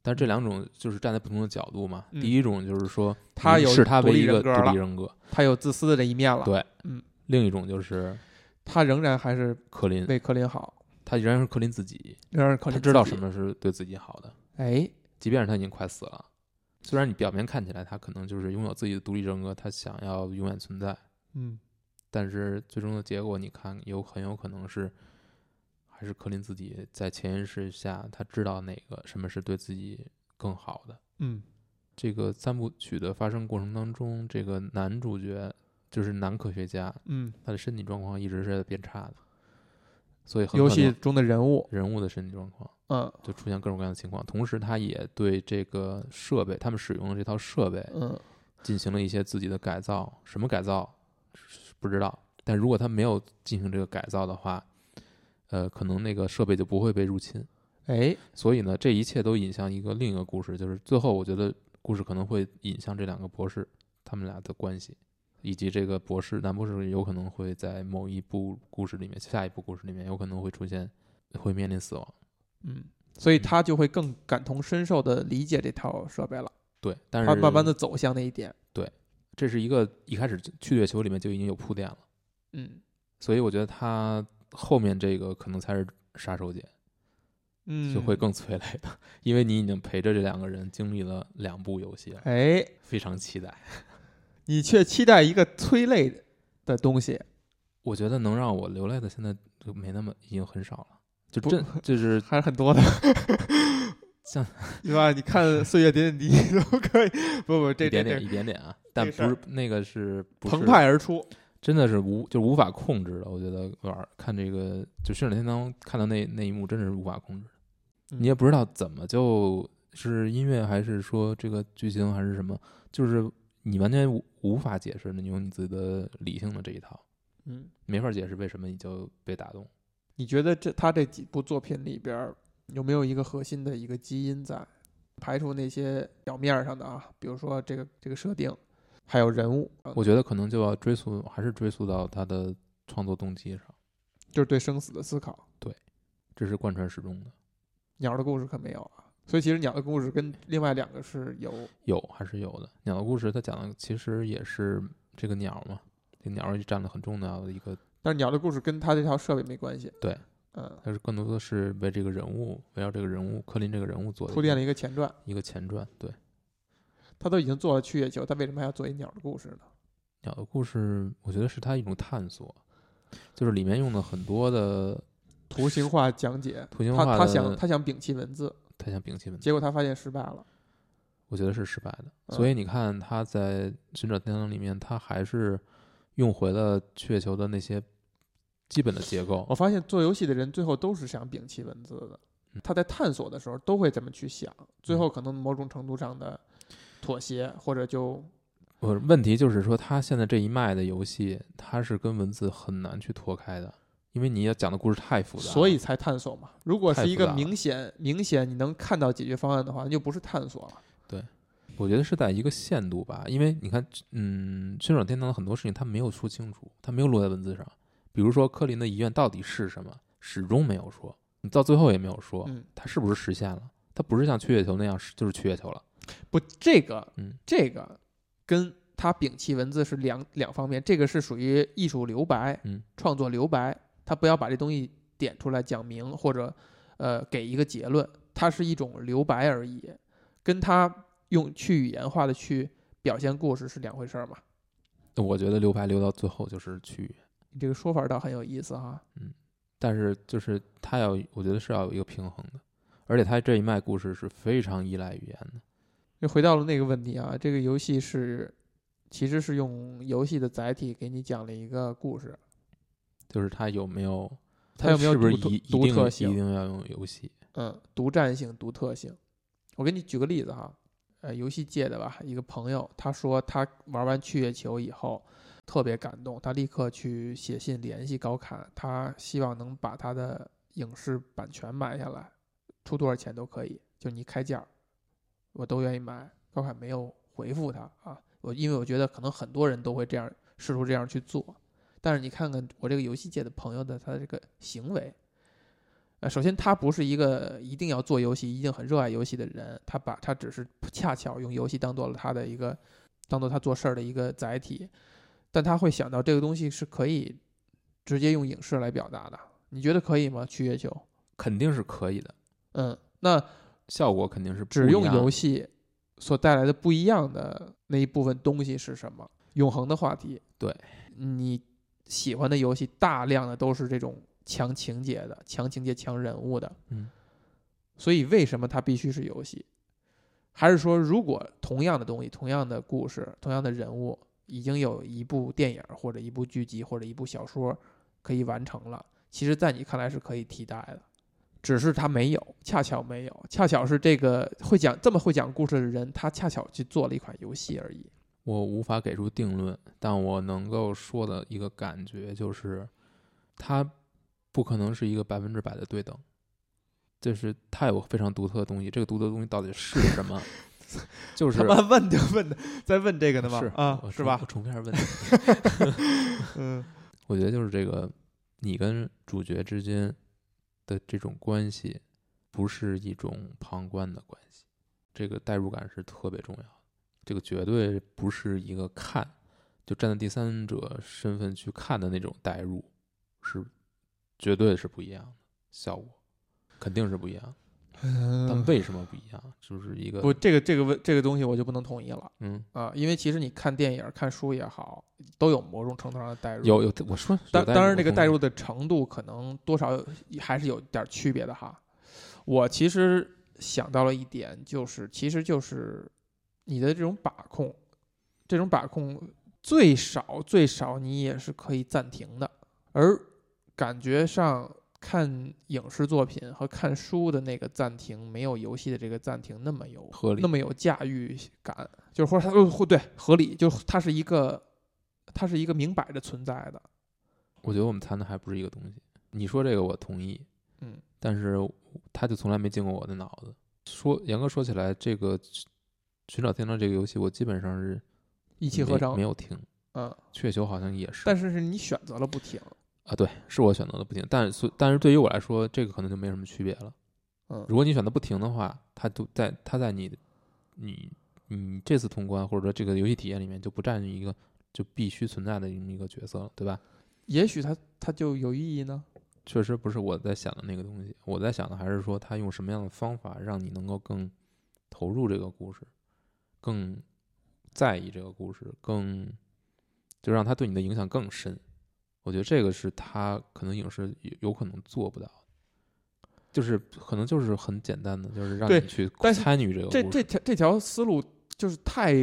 但是这两种就是站在不同的角度嘛。嗯第一种就是说，他有你视他独立为一个独了立人格；他有自私的这一面了。对，嗯，另一种就是他仍然还是克林，为柯林好，他仍然是克林自己，仍然是柯林他知道自己什么是对自己好的，哎，即便是他已经快死了。虽然你表面看起来他可能就是拥有自己的独立人格，他想要永远存在，嗯但是最终的结果，你看有很有可能是，还是柯林自己在潜意识下，他知道哪个什么是对自己更好的。嗯这个三部曲的发生过程当中，这个男主角就是男科学家，嗯，他的身体状况一直是在变差的，所以很游戏中的人物，人物的身体状况嗯就出现各种各样的情况。同时，他也对这个设备，他们使用的这套设备嗯进行了一些自己的改造。什么改造不知道，但如果他没有进行这个改造的话，呃，可能那个设备就不会被入侵。哎，所以呢，这一切都引向一个另一个故事，就是最后我觉得故事可能会引向这两个博士他们俩的关系，以及这个博士男博士有可能会在某一部故事里面，下一部故事里面有可能会出现，会面临死亡。嗯，所以他就会更感同身受的理解这套设备了，对，但是他慢慢的走向那一点，对这是一个一开始去月球里面就已经有铺垫了，嗯。所以我觉得他后面这个可能才是杀手锏，嗯，就会更催泪的，因为你已经陪着这两个人经历了两部游戏了，哎，非常期待。你却期待一个催泪的东西，我觉得能让我流泪的现在就没那么，已经很少了，就不真就是 还是很多的，像对吧？你看岁月点点滴滴都可以，不不，这这一点点一点点啊，但不是那个是澎湃而出，真的是无就无法控制的。我觉得玩儿看这个就《驯天堂》看到那那一幕真的是无法控制，嗯你也不知道怎么就是音乐还是说这个剧情还是什么，就是你完全无无法解释的，你用你自己的理性的这一套嗯，没法解释为什么你就被打动。你觉得这他这几部作品里边儿有没有一个核心的一个基因在？排除那些表面上的啊，比如说这个这个设定，还有人物，啊我觉得可能就要追溯，还是追溯到他的创作动机上，就是对生死的思考。对这是贯穿始终的。鸟的故事可没有啊，所以其实鸟的故事跟另外两个是有，有还是有的。鸟的故事它讲的其实也是这个鸟嘛，这鸟儿占了很重要的一个，但是鸟的故事跟他这套设备没关系。对，嗯，它是更多的是为这个人物围绕这个人物柯林这个人物做的铺垫了一一个前传。一个前传。对，他都已经做了去月球，他为什么还要做一鸟的故事呢？鸟的故事我觉得是他一种探索，就是里面用了很多的图形化讲解，图形化，他他想他想摒弃文字，他想摒弃文字，结果他发现失败了。我觉得是失败的。嗯所以你看他在《寻找天堂》里面，他还是用回了去月球的那些基本的结构。我发现做游戏的人最后都是想摒弃文字的嗯，他在探索的时候都会这么去想，最后可能某种程度上的妥协，或者就不是问题就是说，他现在这一脉的游戏，它是跟文字很难去脱开的，因为你要讲的故事太复杂了，所以才探索嘛。如果是一个明显明显你能看到解决方案的话，那就不是探索了。对我觉得是在一个限度吧，因为你看，嗯，《寻找天堂》的很多事情他没有说清楚，他没有落在文字上。比如说科林的遗愿到底是什么，始终没有说，你到最后也没有说，嗯，他是不是实现了？他不是像去月球那样，是就是去月球了。不，这个嗯这个跟他摒弃文字是两两方面，这个是属于艺术留白，嗯，创作留白，他不要把这东西点出来讲明或者呃给一个结论，它是一种留白而已，跟他用去语言化的去表现故事是两回事儿嘛。我觉得留白留到最后就是去语言，你这个说法倒很有意思哈。嗯但是就是他要，我觉得是要有一个平衡的，而且他这一脉故事是非常依赖语言的。又回到了那个问题啊，这个游戏是其实是用游戏的载体给你讲了一个故事，就是它有没有，它有没有是不是独独特性定要用游戏？嗯，独占性、独特性。我给你举个例子哈，呃，游戏界的吧，一个朋友，他说他玩完去月球以后特别感动，他立刻去写信联系高侃，他希望能把他的影视版权买下来，出多少钱都可以，就你开价，我都愿意买。高凯没有回复他啊，我因为我觉得可能很多人都会这样试图这样去做，但是你看看我这个游戏界的朋友的他的这个行为，呃，首先他不是一个一定要做游戏、一定很热爱游戏的人，他把他只是恰巧用游戏当做了他的一个，当做他做事儿的一个载体，但他会想到这个东西是可以直接用影视来表达的，你觉得可以吗？去月球，肯定是可以的，嗯，那效果肯定是不只用游戏所带来的不一样的那一部分东西是什么？永恒的话题。对，你喜欢的游戏大量的都是这种强情节的、强情节、强人物的。嗯，所以为什么它必须是游戏？还是说，如果同样的东西、同样的故事、同样的人物，已经有一部电影或者一部剧集或者一部小说可以完成了，其实在你看来是可以替代的，只是他没有，恰巧没有，恰巧是这个会讲这么会讲故事的人，他恰巧去做了一款游戏而已。我无法给出定论，但我能够说的一个感觉就是，它不可能是一个百分之百的对等，就是它有非常独特的东西。这个独特的东西到底是什么？就是他妈问就问的，在问这个呢吗？是啊，是吧我？重复一下问题。嗯 我觉得就是这个，你跟主角之间的这种关系，不是一种旁观的关系，这个代入感是特别重要的。这个绝对不是一个看，就站在第三者身份去看的那种代入，是绝对是不一样的效果，肯定是不一样的。但嗯，为什么不一样？就是一个不，这个这个问这个东西我就不能同意了嗯，啊，因为其实你看电影、看书也好，都有某种程度上的代入。有有，我说当当然，这个代入的程度可能多少还是有点区别的哈。我其实想到了一点，就是其实就是你的这种把控，这种把控最少最少你也是可以暂停的，而感觉上看影视作品和看书的那个暂停，没有游戏的这个暂停那么有合理那么有驾驭感，就是或者它呃会对合理，就是它是一个它是一个明摆着存在的。我觉得我们谈的还不是一个东西。你说这个我同意，嗯，但是他就从来没进过我的脑子。说严格说起来，这个《寻找天堂》这个游戏，我基本上是一气呵成没。有停。嗯，雀球好像也是，但是是你选择了不停。啊，对，是我选择的不停。但是所但是对于我来说，这个可能就没什么区别了。嗯如果你选择不停的话，它都在它在你你你这次通关或者说这个游戏体验里面就不占据一个就必须存在的这么一个角色了，对吧？也许它它就有意义呢。确实不是我在想的那个东西，我在想的还是说他用什么样的方法让你能够更投入这个故事，更在意这个故事，更就让他对你的影响更深。我觉得这个是他可能影视有有可能做不到的，就是可能就是很简单的，就是让你去参与这个这这条这条思路就是太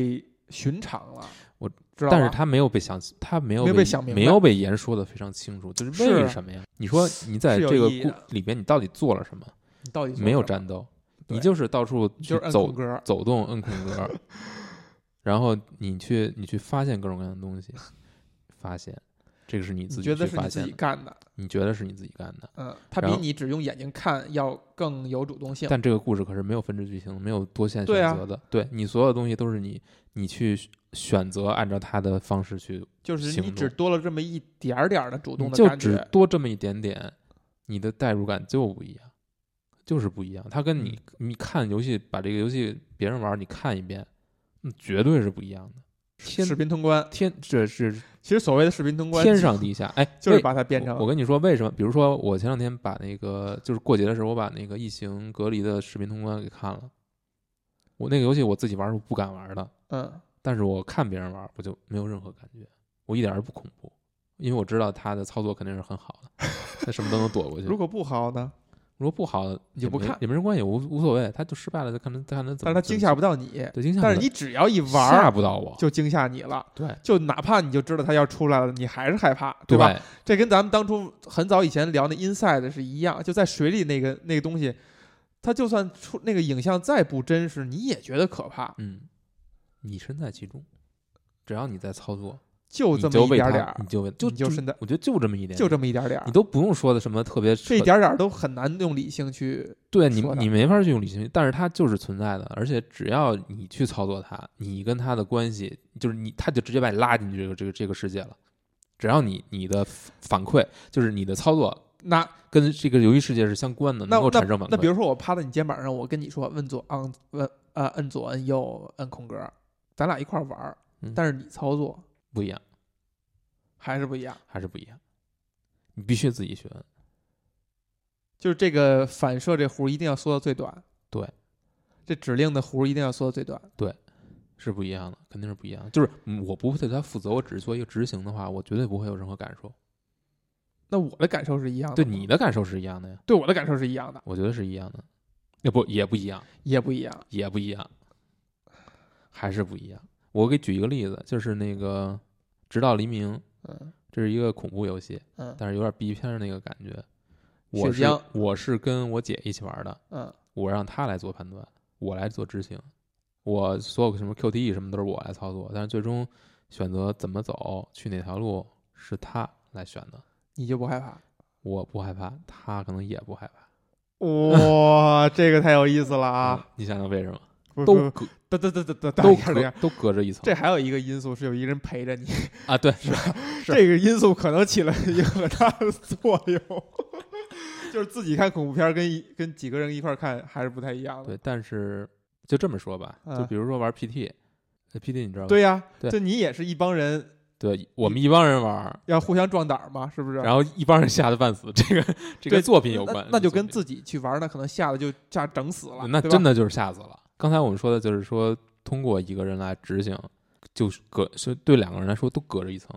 寻常了。我知道，但是他没有被想，他没有没被被想明白没有被言说的非常清楚，就是是为什么呀？你说你在这个里边，你到底做了什么？你到底没有战斗，你就是到处去就走走动，摁空格，然后你去你去发现各种各样的东西，发现这个是你自你己觉得是你自己干的，你觉得是你自己干的。嗯，它比你只用眼睛看要更有主动性。但这个故事可是没有分支剧情，没有多线选择的。对你所有东西都是你你去选择按照他的方式去，就是你只多了这么一点儿点儿的主动的感觉，只多这么一点点，你的代入感就不一样，就是不一样。它跟你嗯你看游戏，把这个游戏别人玩儿，你看一遍，那绝对是不一样的。天视频通关。天，这是其实所谓的视频通关，天上地下。哎，就是把它变成我我跟你说，为什么？比如说，我前两天把那个就是过节的时候，我把那个《异形隔离》的视频通关给看了。我那个游戏我自己玩是不敢玩的，嗯，但是我看别人玩，我就没有任何感觉，我一点儿也不恐怖，因为我知道他的操作肯定是很好的，他什么都能躲过去。如果不好呢？如果不好，你就不看也没人关系，无无所谓，他就失败了，他看他怎么。但是他惊吓不到你，对惊吓但是你只要一玩吓，不到我，就惊吓你了。对就哪怕你就知道他要出来了，你还是害怕，对吧？？这跟咱们当初很早以前聊那 Inside 是一样，就在水里那个那个东西，它就算出那个影像再不真实，你也觉得可怕，嗯，你身在其中，只要你在操作，就这么一点点儿你，就为就就身在我觉得就这么一点，就这么一点点儿你，都不用说的什么特别这一点点儿都很难用理性去。对你你没法去用理性，但是它就是存在的，而且只要你去操作它，你跟它的关系就是你，它就直接把你拉进去这个这个这个世界了。只要你你的反馈就是你的操作那跟这个游戏世界是相关的，能够产生反馈。那比如说我趴在你肩膀上，我跟你说摁左按摁呃摁左摁右摁空格，咱俩一块儿玩儿嗯，但是你操作不一样，还是不一样。还是不一样，你必须自己学。就是这个反射这弧一定要缩到最短。对，这指令的弧一定要缩到最短。对是不一样的，肯定是不一样的。就是嗯我不会对它负责，我只是做一个执行的话，我绝对不会有任何感受。那我的感受是一样的对，你的感受是一样的呀，对我的感受是一样的，我觉得是一样的。也不也不一样，也不一样。也不一样，还是不一样。我给举一个例子，就是那个《直到黎明》，嗯这是一个恐怖游戏，嗯但是有点 B 片儿那个感觉。我是我是跟我姐一起玩的，嗯我让她来做判断，我来做执行，我所有什么 QTE 什么都是我来操作，但是最终选择怎么走，去哪条路是她来选的。你就不害怕？我不害怕，她可能也不害怕哇，这个太有意思了啊！嗯你想想为什么？不都 隔都等一下等一下隔都隔着一层这还有一个因素是有一个人陪着你，啊？对，是这个因素可能起了一个很大的作用。就是自己看恐怖片儿跟一跟几个人一块儿看还是不太一样的。对，但是就这么说吧，就嗯比如说玩 PT，呃 PT 你知道吗？对呀，对就你也是一帮人对，我们一帮人玩儿，要互相壮胆儿嘛，是不是？然后一帮人吓得半死，这个这对跟作品有关，那就跟自己去玩儿，那可能吓得就吓整死了，那真的就是吓死了。刚才我们说的就是说，通过一个人来执行，就是隔是对两个人来说都隔着一层。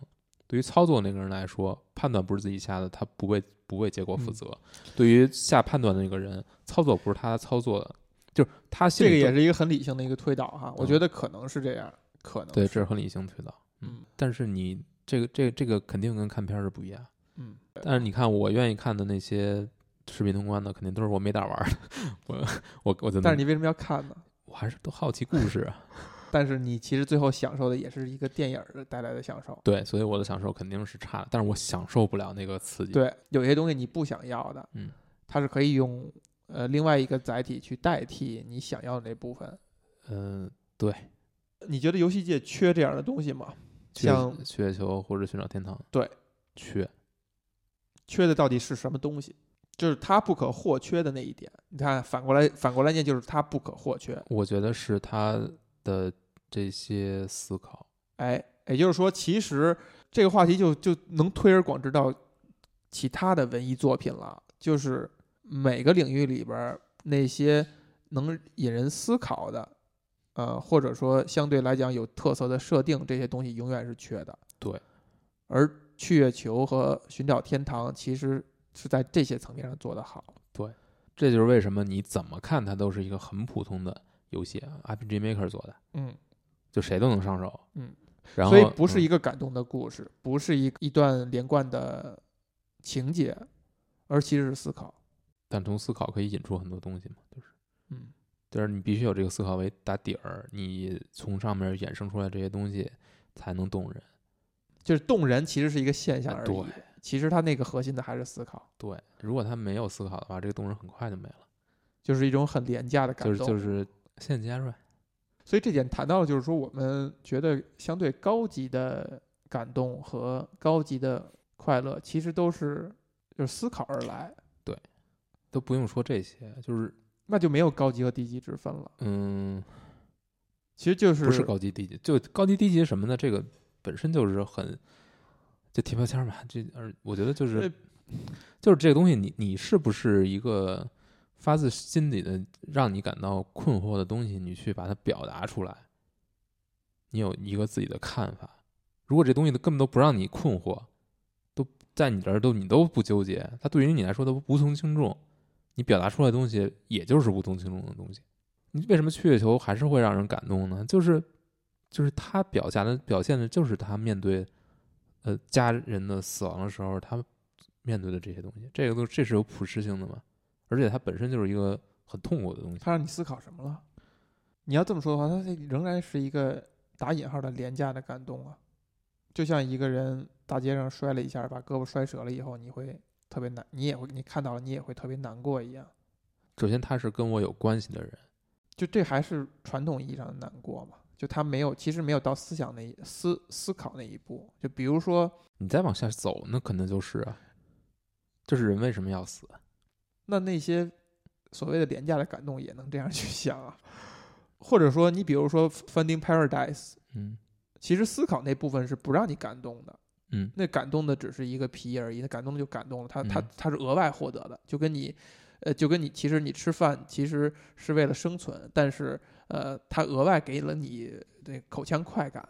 对于操作那个人来说，判断不是自己下的，他不为不为结果负嗯责。对于下判断的那个人，操作不是他操作的，就是他这个也是一个很理性的一个推导哈，我嗯觉得可能是这样，可能对，这是很理性推导。嗯但是你这个这个这个肯定跟看片儿是不一样。嗯，但是你看，我愿意看的那些视频通关的，肯定都是我没打玩儿的。我我我但是你为什么要看呢？我还是都好奇故 事啊。但是你其实最后享受的也是一个电影儿带来的享受。对，所以我的享受肯定是差的，但是我享受不了那个刺激。，对，有些东西你不想要的，嗯，它是可以用呃另外一个载体去代替你想要的那部分。嗯、对，你觉得游戏界缺这样的东西吗？像雪球或者寻找天堂，对，缺。缺的到底是什么东西？就是它不可或缺的那一点。你看，反过来反过来念，就是它不可或缺。我觉得是他的这些思考。哎，也就是说，其实这个话题就就能推而广之到其他的文艺作品了。就是每个领域里边儿那些能引人思考的，呃，或者说相对来讲有特色的设定，这些东西永远是缺的。对，而去月球和寻找天堂其实是在这些层面上做得好。对这就是为什么你怎么看它都是一个很普通的游戏啊，RPG Maker 做的，嗯，就谁都能上手。嗯，然后所以不是嗯一个感动的故事，不是一一段连贯的情节，而其实是思考。但从思考可以引出很多东西嘛，就是。嗯，就是你必须有这个思考为打底儿，你从上面衍生出来这些东西才能动人。就是动人其实是一个现象啊而已。对其实他那个核心的还是思考，对，如果他没有思考的话，这个动人很快就没了，就是一种很廉价的感就动。是就是现加瑞。所以这点谈到了，就是说我们觉得相对高级的感动和高级的快乐，其实都是就是思考而来，对都不用说这些，就是那就没有高级和低级之分了。嗯，其实就是不是高级低级，就高级低级什么呢，这个本身就是很就贴标签嘛。这而我觉得就是呃就是这个东西你，你是不是一个发自心底的让你感到困惑的东西，你去把它表达出来，你有一个自己的看法。如果这东西根本都不让你困惑，都在你这儿都你都不纠结，它对于你来说都无从轻重，你表达出来的东西也就是无从轻重的东西。你为什么去月球还是会让人感动呢？就是就是他表达的表现的就是他面对呃家人的死亡的时候，他面对的这些东西，这个都这是有普适性的嘛，而且它本身就是一个很痛苦的东西。他让你思考什么了？你要这么说的话，它仍然是一个打引号的廉价的感动啊。就像一个人大街上摔了一下，把胳膊摔折了以后，你会特别难，你也会你看到了，你也会特别难过一样。首先，他是跟我有关系的人，就这还是传统意义上的难过嘛？就他没有，其实没有到思想那一思思考那一步。就比如说，你再往下走，那可能就是啊，就是人为什么要死？那那些所谓的廉价的感动也能这样去想啊，或者说，你比如说《Finding Paradise》，嗯其实思考那部分是不让你感动的，嗯那感动的只是一个皮而已，那感动的就感动了，它它嗯它是额外获得的，就跟你，呃，就跟你其实你吃饭其实是为了生存，但是呃，它额外给了你这口腔快感，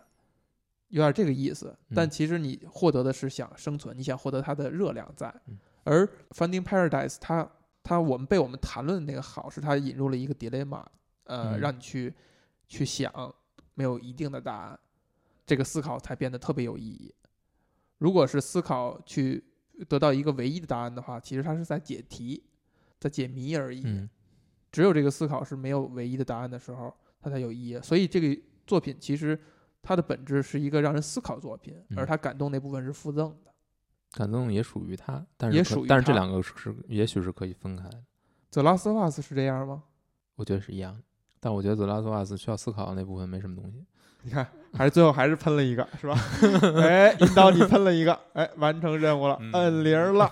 有点这个意思，但嗯其实你获得的是想生存，你想获得它的热量在嗯，而 Finding Paradise 它它我们被我们谈论的那个好是它引入了一个 dilemma，呃，嗯让你去去想，没有一定的答案。这个思考才变得特别有意义。如果是思考去得到一个唯一的答案的话，其实它是在解题，在解谜而已。嗯只有这个思考是没有唯一的答案的时候，它才有意义。所以这个作品其实它的本质是一个让人思考作品，嗯而它感动那部分是附赠的。感动也属于他，但是也属于但是这两个是是也许是可以分开的，The Last of Us 是这样吗？我觉得是一样的。但我觉得《The Last of Us》需要思考的那部分没什么东西。你看，还是最后还是喷了一个，是吧？哎，引导你喷了一个，哎，完成任务了，嗯摁铃儿了。